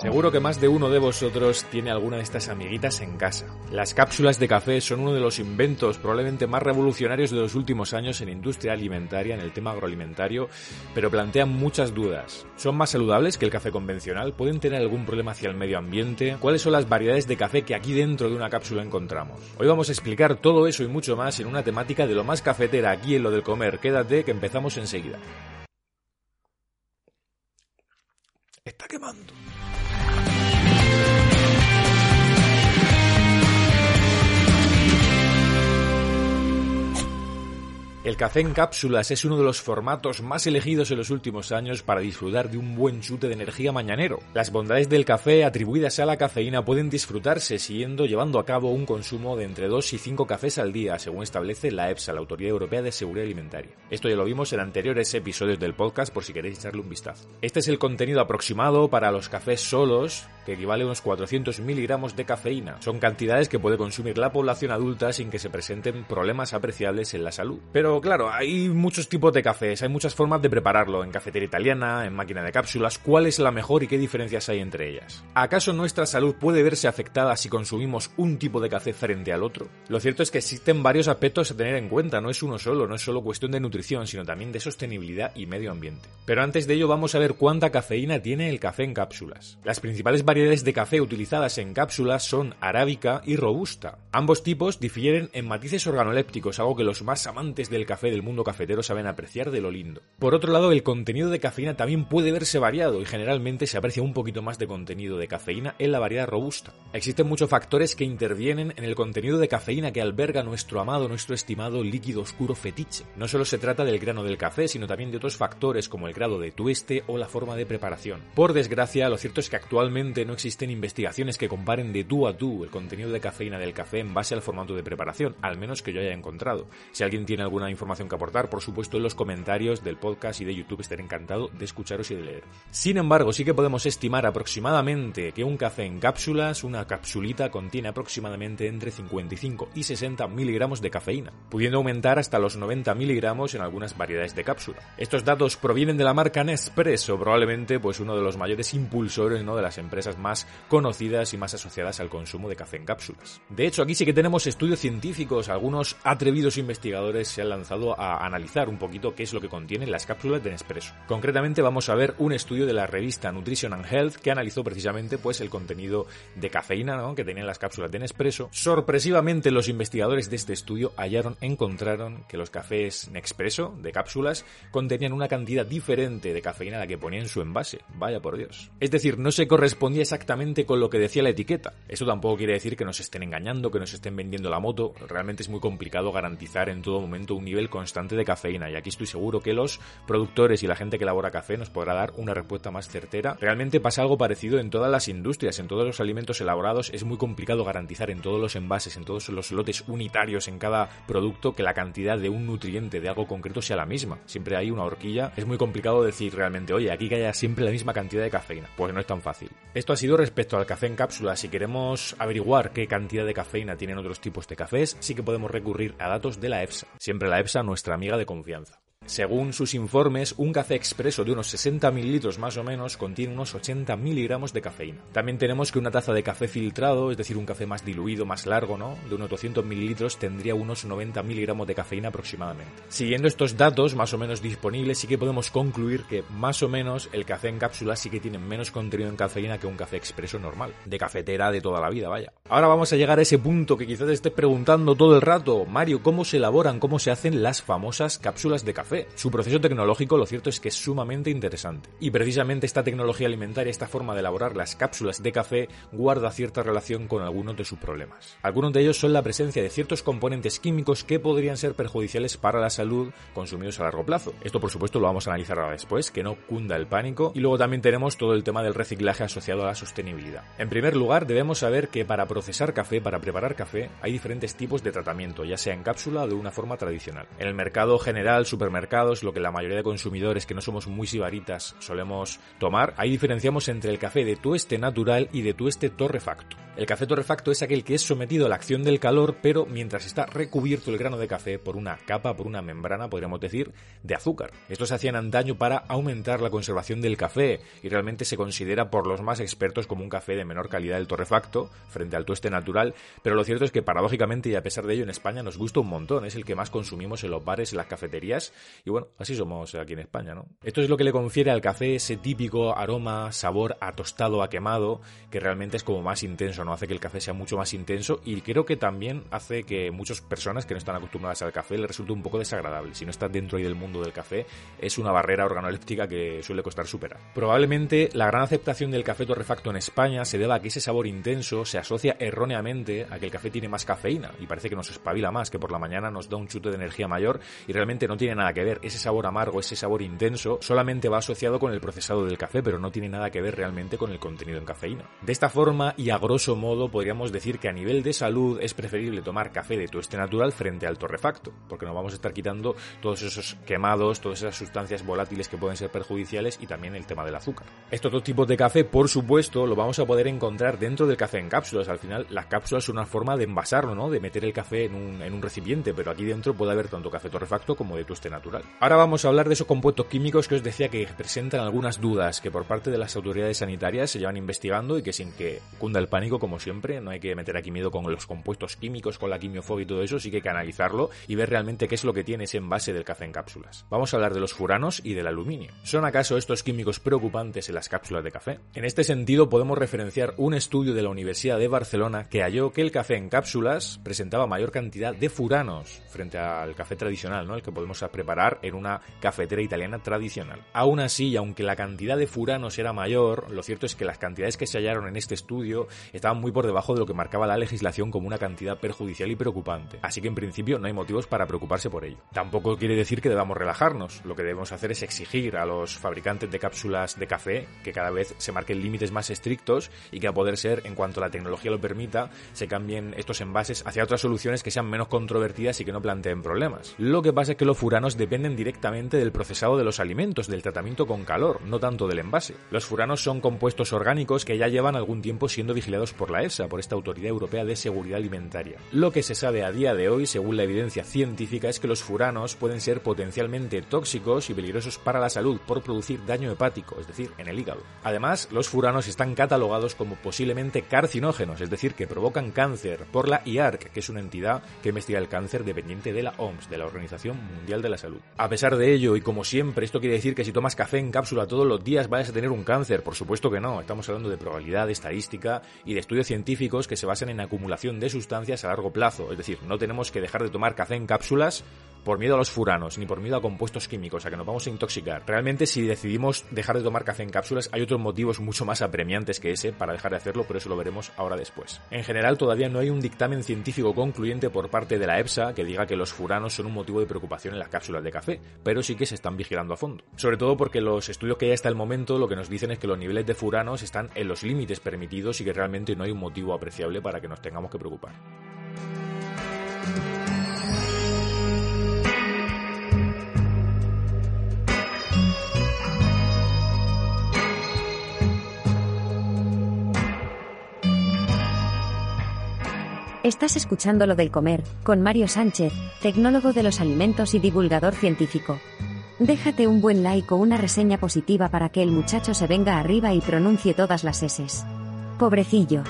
Seguro que más de uno de vosotros tiene alguna de estas amiguitas en casa. Las cápsulas de café son uno de los inventos probablemente más revolucionarios de los últimos años en industria alimentaria, en el tema agroalimentario, pero plantean muchas dudas. ¿Son más saludables que el café convencional? ¿Pueden tener algún problema hacia el medio ambiente? ¿Cuáles son las variedades de café que aquí dentro de una cápsula encontramos? Hoy vamos a explicar todo eso y mucho más en una temática de lo más cafetera aquí en lo del comer. Quédate que empezamos enseguida. Está quemando. El café en cápsulas es uno de los formatos más elegidos en los últimos años para disfrutar de un buen chute de energía mañanero. Las bondades del café atribuidas a la cafeína pueden disfrutarse siguiendo llevando a cabo un consumo de entre 2 y 5 cafés al día, según establece la EFSA, la Autoridad Europea de Seguridad Alimentaria. Esto ya lo vimos en anteriores episodios del podcast por si queréis echarle un vistazo. Este es el contenido aproximado para los cafés solos, que equivale a unos 400 miligramos de cafeína. Son cantidades que puede consumir la población adulta sin que se presenten problemas apreciables en la salud. Pero claro, hay muchos tipos de cafés, hay muchas formas de prepararlo, en cafetería italiana, en máquina de cápsulas, ¿cuál es la mejor y qué diferencias hay entre ellas? ¿Acaso nuestra salud puede verse afectada si consumimos un tipo de café frente al otro? Lo cierto es que existen varios aspectos a tener en cuenta, no es uno solo, no es solo cuestión de nutrición, sino también de sostenibilidad y medio ambiente. Pero antes de ello vamos a ver cuánta cafeína tiene el café en cápsulas. Las principales variedades de café utilizadas en cápsulas son arábica y robusta. Ambos tipos difieren en matices organolépticos, algo que los más amantes del café del mundo cafetero saben apreciar de lo lindo. Por otro lado, el contenido de cafeína también puede verse variado y generalmente se aprecia un poquito más de contenido de cafeína en la variedad robusta. Existen muchos factores que intervienen en el contenido de cafeína que alberga nuestro amado, nuestro estimado líquido oscuro fetiche. No solo se trata del grano del café, sino también de otros factores como el grado de tueste o la forma de preparación. Por desgracia, lo cierto es que actualmente no existen investigaciones que comparen de tú a tú el contenido de cafeína del café en base al formato de preparación, al menos que yo haya encontrado. Si alguien tiene alguna información que aportar, por supuesto, en los comentarios del podcast y de YouTube estaré encantado de escucharos y de leer. Sin embargo, sí que podemos estimar aproximadamente que un café en cápsulas, una capsulita, contiene aproximadamente entre 55 y 60 miligramos de cafeína, pudiendo aumentar hasta los 90 miligramos en algunas variedades de cápsula. Estos datos provienen de la marca Nespresso, probablemente pues uno de los mayores impulsores ¿no? de las empresas más conocidas y más asociadas al consumo de café en cápsulas. De hecho, aquí sí que tenemos estudios científicos, algunos atrevidos investigadores se han lanzado a analizar un poquito qué es lo que contienen las cápsulas de Nespresso. Concretamente vamos a ver un estudio de la revista Nutrition and Health que analizó precisamente pues el contenido de cafeína que tenían las cápsulas de Nespresso. Sorpresivamente los investigadores de este estudio hallaron, encontraron que los cafés Nespresso de cápsulas contenían una cantidad diferente de cafeína a la que ponía en su envase. Vaya por Dios. Es decir, no se correspondía exactamente con lo que decía la etiqueta. Esto tampoco quiere decir que nos estén engañando, que nos estén vendiendo la moto. Realmente es muy complicado garantizar en todo momento un nivel constante de cafeína y aquí estoy seguro que los productores y la gente que elabora café nos podrá dar una respuesta más certera. Realmente pasa algo parecido en todas las industrias, en todos los alimentos elaborados es muy complicado garantizar en todos los envases, en todos los lotes unitarios en cada producto que la cantidad de un nutriente de algo concreto sea la misma. Siempre hay una horquilla, es muy complicado decir realmente, oye, aquí que haya siempre la misma cantidad de cafeína. Pues no es tan fácil. Esto ha sido respecto al café en cápsula. Si queremos averiguar qué cantidad de cafeína tienen otros tipos de cafés, sí que podemos recurrir a datos de la EFSA. Siempre la EFSA, nuestra amiga de confianza. Según sus informes, un café expreso de unos 60 mililitros más o menos contiene unos 80 miligramos de cafeína. También tenemos que una taza de café filtrado, es decir, un café más diluido, más largo, ¿no? De unos 200 mililitros tendría unos 90 miligramos de cafeína aproximadamente. Siguiendo estos datos más o menos disponibles, sí que podemos concluir que más o menos el café en cápsula sí que tiene menos contenido en cafeína que un café expreso normal, de cafetera de toda la vida, vaya. Ahora vamos a llegar a ese punto que quizás te estés preguntando todo el rato, Mario, ¿cómo se elaboran, cómo se hacen las famosas cápsulas de café? Su proceso tecnológico lo cierto es que es sumamente interesante. Y precisamente esta tecnología alimentaria, esta forma de elaborar las cápsulas de café, guarda cierta relación con algunos de sus problemas. Algunos de ellos son la presencia de ciertos componentes químicos que podrían ser perjudiciales para la salud consumidos a largo plazo. Esto por supuesto lo vamos a analizar ahora después, que no cunda el pánico. Y luego también tenemos todo el tema del reciclaje asociado a la sostenibilidad. En primer lugar, debemos saber que para procesar café, para preparar café, hay diferentes tipos de tratamiento, ya sea en cápsula o de una forma tradicional. En el mercado general, supermercados, lo que la mayoría de consumidores que no somos muy sibaritas solemos tomar, ahí diferenciamos entre el café de tueste natural y de tueste torrefacto. El café torrefacto es aquel que es sometido a la acción del calor, pero mientras está recubierto el grano de café por una capa, por una membrana, podríamos decir, de azúcar. Esto se hacía en antaño para aumentar la conservación del café y realmente se considera por los más expertos como un café de menor calidad del torrefacto frente al tueste natural, pero lo cierto es que paradójicamente y a pesar de ello en España nos gusta un montón, es el que más consumimos en los bares, en las cafeterías y bueno, así somos aquí en España, ¿no? Esto es lo que le confiere al café ese típico aroma, sabor a tostado, a quemado, que realmente es como más intenso, Hace que el café sea mucho más intenso y creo que también hace que muchas personas que no están acostumbradas al café le resulte un poco desagradable. Si no estás dentro ahí del mundo del café, es una barrera organoléptica que suele costar superar. Probablemente la gran aceptación del café torrefacto en España se deba a que ese sabor intenso se asocia erróneamente a que el café tiene más cafeína y parece que nos espabila más, que por la mañana nos da un chute de energía mayor y realmente no tiene nada que ver. Ese sabor amargo, ese sabor intenso, solamente va asociado con el procesado del café, pero no tiene nada que ver realmente con el contenido en cafeína. De esta forma y a grosso modo podríamos decir que a nivel de salud es preferible tomar café de tueste natural frente al torrefacto, porque nos vamos a estar quitando todos esos quemados, todas esas sustancias volátiles que pueden ser perjudiciales y también el tema del azúcar. Estos dos tipos de café, por supuesto, lo vamos a poder encontrar dentro del café en cápsulas. Al final, las cápsulas son una forma de envasarlo, ¿no? De meter el café en un, en un recipiente, pero aquí dentro puede haber tanto café torrefacto como de tueste natural. Ahora vamos a hablar de esos compuestos químicos que os decía que presentan algunas dudas que por parte de las autoridades sanitarias se llevan investigando y que sin que cunda el pánico, como siempre, no hay que meter aquí miedo con los compuestos químicos, con la quimiofobia y todo eso, sí que hay que analizarlo y ver realmente qué es lo que tiene ese envase del café en cápsulas. Vamos a hablar de los furanos y del aluminio. ¿Son acaso estos químicos preocupantes en las cápsulas de café? En este sentido podemos referenciar un estudio de la Universidad de Barcelona que halló que el café en cápsulas presentaba mayor cantidad de furanos frente al café tradicional, ¿no? El que podemos preparar en una cafetera italiana tradicional. Aún así, aunque la cantidad de furanos era mayor, lo cierto es que las cantidades que se hallaron en este estudio estaban muy por debajo de lo que marcaba la legislación como una cantidad perjudicial y preocupante. Así que en principio no hay motivos para preocuparse por ello. Tampoco quiere decir que debamos relajarnos. Lo que debemos hacer es exigir a los fabricantes de cápsulas de café que cada vez se marquen límites más estrictos y que a poder ser, en cuanto la tecnología lo permita, se cambien estos envases hacia otras soluciones que sean menos controvertidas y que no planteen problemas. Lo que pasa es que los furanos dependen directamente del procesado de los alimentos, del tratamiento con calor, no tanto del envase. Los furanos son compuestos orgánicos que ya llevan algún tiempo siendo vigilados por la EFSA, por esta Autoridad Europea de Seguridad Alimentaria. Lo que se sabe a día de hoy, según la evidencia científica, es que los furanos pueden ser potencialmente tóxicos y peligrosos para la salud por producir daño hepático, es decir, en el hígado. Además, los furanos están catalogados como posiblemente carcinógenos, es decir, que provocan cáncer por la IARC, que es una entidad que investiga el cáncer dependiente de la OMS, de la Organización Mundial de la Salud. A pesar de ello, y como siempre, esto quiere decir que si tomas café en cápsula todos los días vayas a tener un cáncer. Por supuesto que no, estamos hablando de probabilidad, estadística y de estudios científicos que se basan en acumulación de sustancias a largo plazo. Es decir, no tenemos que dejar de tomar café en cápsulas por miedo a los furanos, ni por miedo a compuestos químicos, a que nos vamos a intoxicar. Realmente, si decidimos dejar de tomar café en cápsulas, hay otros motivos mucho más apremiantes que ese para dejar de hacerlo, pero eso lo veremos ahora después. En general, todavía no hay un dictamen científico concluyente por parte de la EFSA que diga que los furanos son un motivo de preocupación en las cápsulas de café, pero sí que se están vigilando a fondo. Sobre todo porque los estudios que hay hasta el momento lo que nos dicen es que los niveles de furanos están en los límites permitidos y que realmente no hay un motivo apreciable para que nos tengamos que preocupar. Estás escuchando lo del comer, con Mario Sánchez, tecnólogo de los alimentos y divulgador científico. Déjate un buen like o una reseña positiva para que el muchacho se venga arriba y pronuncie todas las S. Pobrecillo.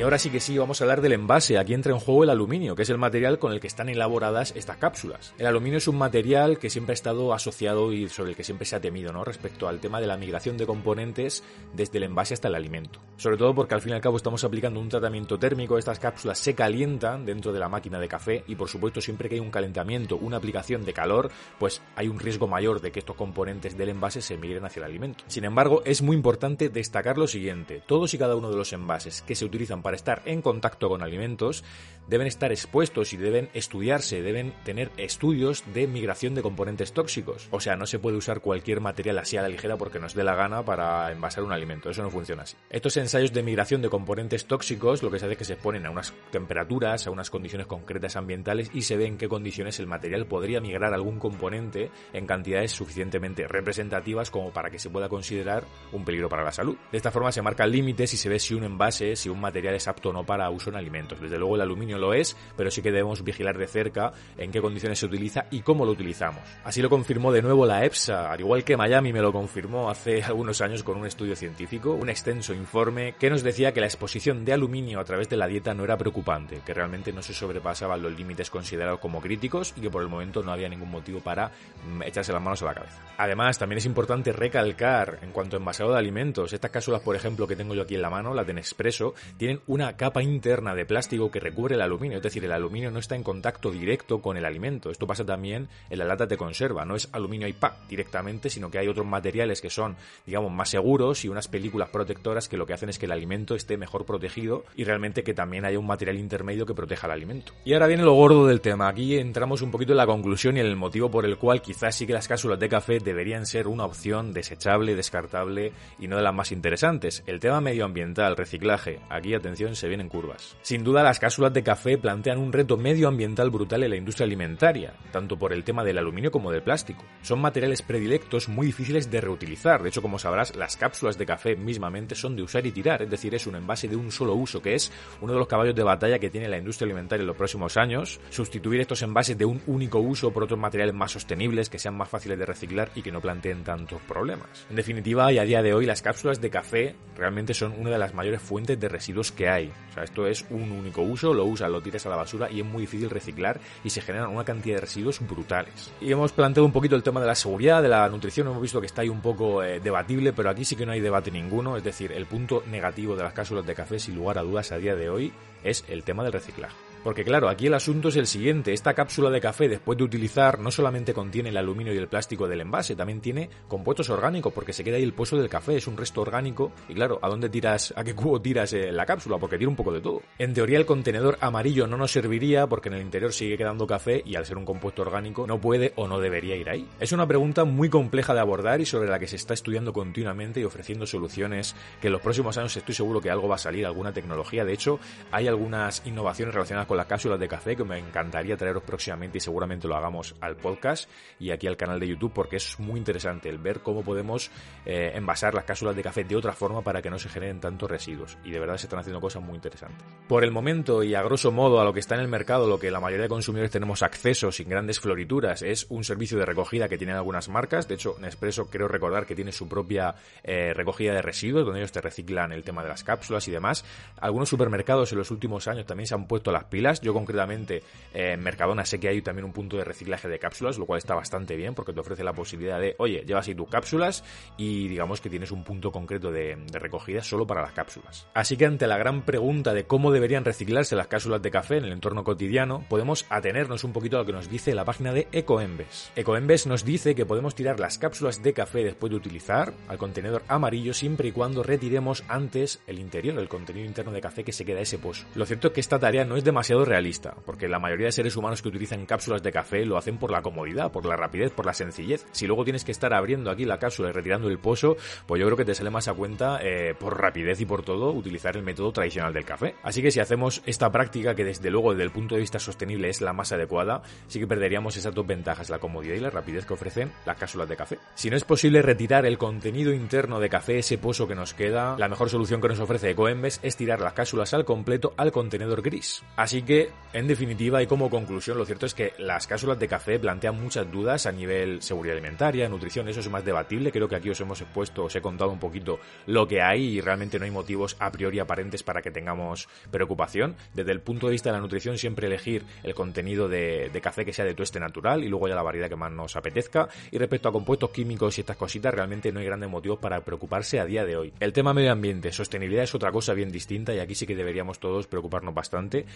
Y ahora sí que sí, vamos a hablar del envase. Aquí entra en juego el aluminio, que es el material con el que están elaboradas estas cápsulas. El aluminio es un material que siempre ha estado asociado y sobre el que siempre se ha temido, ¿no? Respecto al tema de la migración de componentes desde el envase hasta el alimento. Sobre todo porque al fin y al cabo estamos aplicando un tratamiento térmico, estas cápsulas se calientan dentro de la máquina de café y por supuesto siempre que hay un calentamiento, una aplicación de calor, pues hay un riesgo mayor de que estos componentes del envase se migren hacia el alimento. Sin embargo, es muy importante destacar lo siguiente, todos y cada uno de los envases que se utilizan para para estar en contacto con alimentos deben estar expuestos y deben estudiarse, deben tener estudios de migración de componentes tóxicos. O sea, no se puede usar cualquier material así a la ligera porque nos dé la gana para envasar un alimento. Eso no funciona así. Estos ensayos de migración de componentes tóxicos lo que se hace es que se ponen a unas temperaturas, a unas condiciones concretas ambientales y se ve en qué condiciones el material podría migrar algún componente en cantidades suficientemente representativas como para que se pueda considerar un peligro para la salud. De esta forma se marcan límites y se ve si un envase, si un material es apto o no para uso en alimentos. Desde luego el aluminio lo es, pero sí que debemos vigilar de cerca en qué condiciones se utiliza y cómo lo utilizamos. Así lo confirmó de nuevo la EPSA, al igual que Miami me lo confirmó hace algunos años con un estudio científico, un extenso informe que nos decía que la exposición de aluminio a través de la dieta no era preocupante, que realmente no se sobrepasaban los límites considerados como críticos y que por el momento no había ningún motivo para mm, echarse las manos a la cabeza. Además, también es importante recalcar en cuanto a envasado de alimentos, estas cápsulas, por ejemplo, que tengo yo aquí en la mano, la de Nespresso, tienen una capa interna de plástico que recubre el aluminio, es decir, el aluminio no está en contacto directo con el alimento. Esto pasa también en la lata de conserva, no es aluminio y pa directamente, sino que hay otros materiales que son, digamos, más seguros y unas películas protectoras que lo que hacen es que el alimento esté mejor protegido y realmente que también haya un material intermedio que proteja el alimento. Y ahora viene lo gordo del tema. Aquí entramos un poquito en la conclusión y en el motivo por el cual quizás sí que las cápsulas de café deberían ser una opción desechable, descartable y no de las más interesantes. El tema medioambiental, reciclaje. Aquí, atención, se vienen curvas. Sin duda, las cápsulas de café plantean un reto medioambiental brutal en la industria alimentaria, tanto por el tema del aluminio como del plástico. Son materiales predilectos muy difíciles de reutilizar. De hecho, como sabrás, las cápsulas de café mismamente son de usar y tirar, es decir, es un envase de un solo uso, que es uno de los caballos de batalla que tiene la industria alimentaria en los próximos años. Sustituir estos envases de un único uso por otros materiales más sostenibles, que sean más fáciles de reciclar y que no planteen tantos problemas. En definitiva, y a día de hoy, las cápsulas de café realmente son una de las mayores fuentes de residuos que hay. O sea, esto es un único uso, lo usas, lo tiras a la basura y es muy difícil reciclar y se generan una cantidad de residuos brutales. Y hemos planteado un poquito el tema de la seguridad, de la nutrición, hemos visto que está ahí un poco eh, debatible, pero aquí sí que no hay debate ninguno, es decir, el punto negativo de las cápsulas de café, sin lugar a dudas, a día de hoy, es el tema del reciclaje. Porque claro, aquí el asunto es el siguiente, esta cápsula de café después de utilizar no solamente contiene el aluminio y el plástico del envase, también tiene compuestos orgánicos porque se queda ahí el pozo del café, es un resto orgánico y claro, ¿a dónde tiras, a qué cubo tiras eh, la cápsula? Porque tiene un poco de todo. En teoría el contenedor amarillo no nos serviría porque en el interior sigue quedando café y al ser un compuesto orgánico no puede o no debería ir ahí. Es una pregunta muy compleja de abordar y sobre la que se está estudiando continuamente y ofreciendo soluciones que en los próximos años estoy seguro que algo va a salir, alguna tecnología. De hecho, hay algunas innovaciones relacionadas con las cápsulas de café que me encantaría traeros próximamente y seguramente lo hagamos al podcast y aquí al canal de YouTube porque es muy interesante el ver cómo podemos eh, envasar las cápsulas de café de otra forma para que no se generen tantos residuos y de verdad se están haciendo cosas muy interesantes. Por el momento y a grosso modo a lo que está en el mercado, lo que la mayoría de consumidores tenemos acceso sin grandes florituras es un servicio de recogida que tienen algunas marcas, de hecho Nespresso creo recordar que tiene su propia eh, recogida de residuos donde ellos te reciclan el tema de las cápsulas y demás. Algunos supermercados en los últimos años también se han puesto las pilas, yo concretamente eh, en Mercadona sé que hay también un punto de reciclaje de cápsulas, lo cual está bastante bien porque te ofrece la posibilidad de, oye, llevas ahí tus cápsulas y digamos que tienes un punto concreto de, recogida solo para las cápsulas. Así que ante la gran pregunta de cómo deberían reciclarse las cápsulas de café en el entorno cotidiano, podemos atenernos un poquito a lo que nos dice la página de Ecoembes. Ecoembes nos dice que podemos tirar las cápsulas de café después de utilizar al contenedor amarillo siempre y cuando retiremos antes el interior, el contenido interno de café que se queda ese pozo. Lo cierto es que esta tarea no es demasiado realista, porque la mayoría de seres humanos que utilizan cápsulas de café lo hacen por la comodidad, por la rapidez, por la sencillez. Si luego tienes que estar abriendo aquí la cápsula y retirando el pozo, pues yo creo que te sale más a cuenta, eh, por rapidez y por todo, utilizar el método tradicional del café. Así que si hacemos esta práctica, que desde luego desde el punto de vista sostenible es la más adecuada, sí que perderíamos esas dos ventajas, la comodidad y la rapidez que ofrecen las cápsulas de café. Si no es posible retirar el contenido interno de café, ese pozo que nos queda, la mejor solución que nos ofrece Ecoembes es tirar las cápsulas al completo al contenedor gris. Así Así que en definitiva, y como conclusión, lo cierto es que las cápsulas de café plantean muchas dudas a nivel seguridad alimentaria, nutrición, eso es más debatible. Creo que aquí os hemos expuesto, os he contado un poquito lo que hay y realmente no hay motivos a priori aparentes para que tengamos preocupación. Desde el punto de vista de la nutrición, siempre elegir el contenido de, café que sea de tueste natural y luego ya la variedad que más nos apetezca. Y respecto a compuestos químicos y estas cositas, realmente no hay grandes motivos para preocuparse a día de hoy. El tema medio ambiente, sostenibilidad es otra cosa bien distinta y aquí sí que deberíamos todos preocuparnos bastante.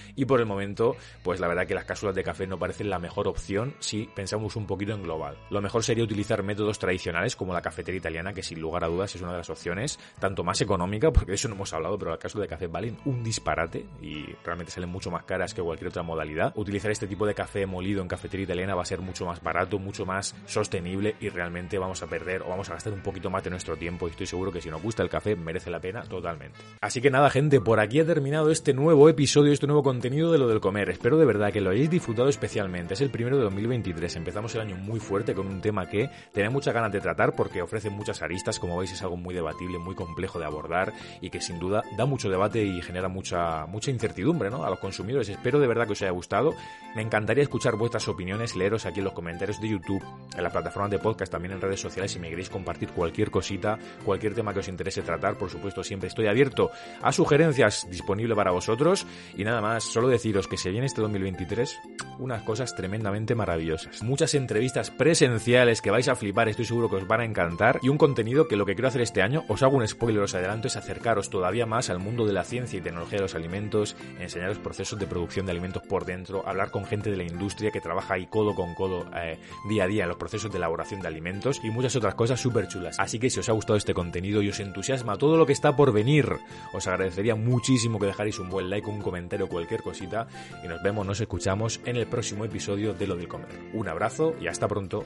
El momento, pues la verdad que las cápsulas de café no parecen la mejor opción si pensamos un poquito en global. Lo mejor sería utilizar métodos tradicionales como la cafetería italiana, que sin lugar a dudas es una de las opciones, tanto más económica, porque de eso no hemos hablado, pero las cápsulas de café valen un disparate y realmente salen mucho más caras que cualquier otra modalidad. Utilizar este tipo de café molido en cafetería italiana va a ser mucho más barato, mucho más sostenible y realmente vamos a perder o vamos a gastar un poquito más de nuestro tiempo y estoy seguro que si nos gusta el café merece la pena totalmente. Así que nada gente, por aquí ha terminado este nuevo episodio, este nuevo contenido de lo del Espero de verdad que lo hayáis disfrutado especialmente. Es el primero de 2023. Empezamos el año muy fuerte con un tema que tenía muchas ganas de tratar porque ofrece muchas aristas. Como veis, es algo muy debatible, muy complejo de abordar y que sin duda da mucho debate y genera mucha, mucha incertidumbre ¿no? a los consumidores. Espero de verdad que os haya gustado. Me encantaría escuchar vuestras opiniones, leeros aquí en los comentarios de YouTube, en las plataformas de podcast, también en redes sociales. Si me queréis compartir cualquier cosita, cualquier tema que os interese tratar, por supuesto, siempre estoy abierto a sugerencias disponible para vosotros. Y nada más, solo deciros que se viene este 2023 unas cosas tremendamente maravillosas. Muchas entrevistas presenciales que vais a flipar, estoy seguro que os van a encantar. Y un contenido que lo que quiero hacer este año, os hago un spoiler, os adelanto, es acercaros todavía más al mundo de la ciencia y tecnología de los alimentos, enseñaros procesos de producción de alimentos por dentro, hablar con gente de la industria que trabaja ahí codo con codo eh, día a día en los procesos de elaboración de alimentos y muchas otras cosas súper chulas. Así que si os ha gustado este contenido y os entusiasma todo lo que está por venir, os agradecería muchísimo que dejarais un buen like, un comentario, cualquier cosita y nos vemos, nos escuchamos en el próximo episodio de Lo del Comer. Un abrazo y hasta pronto.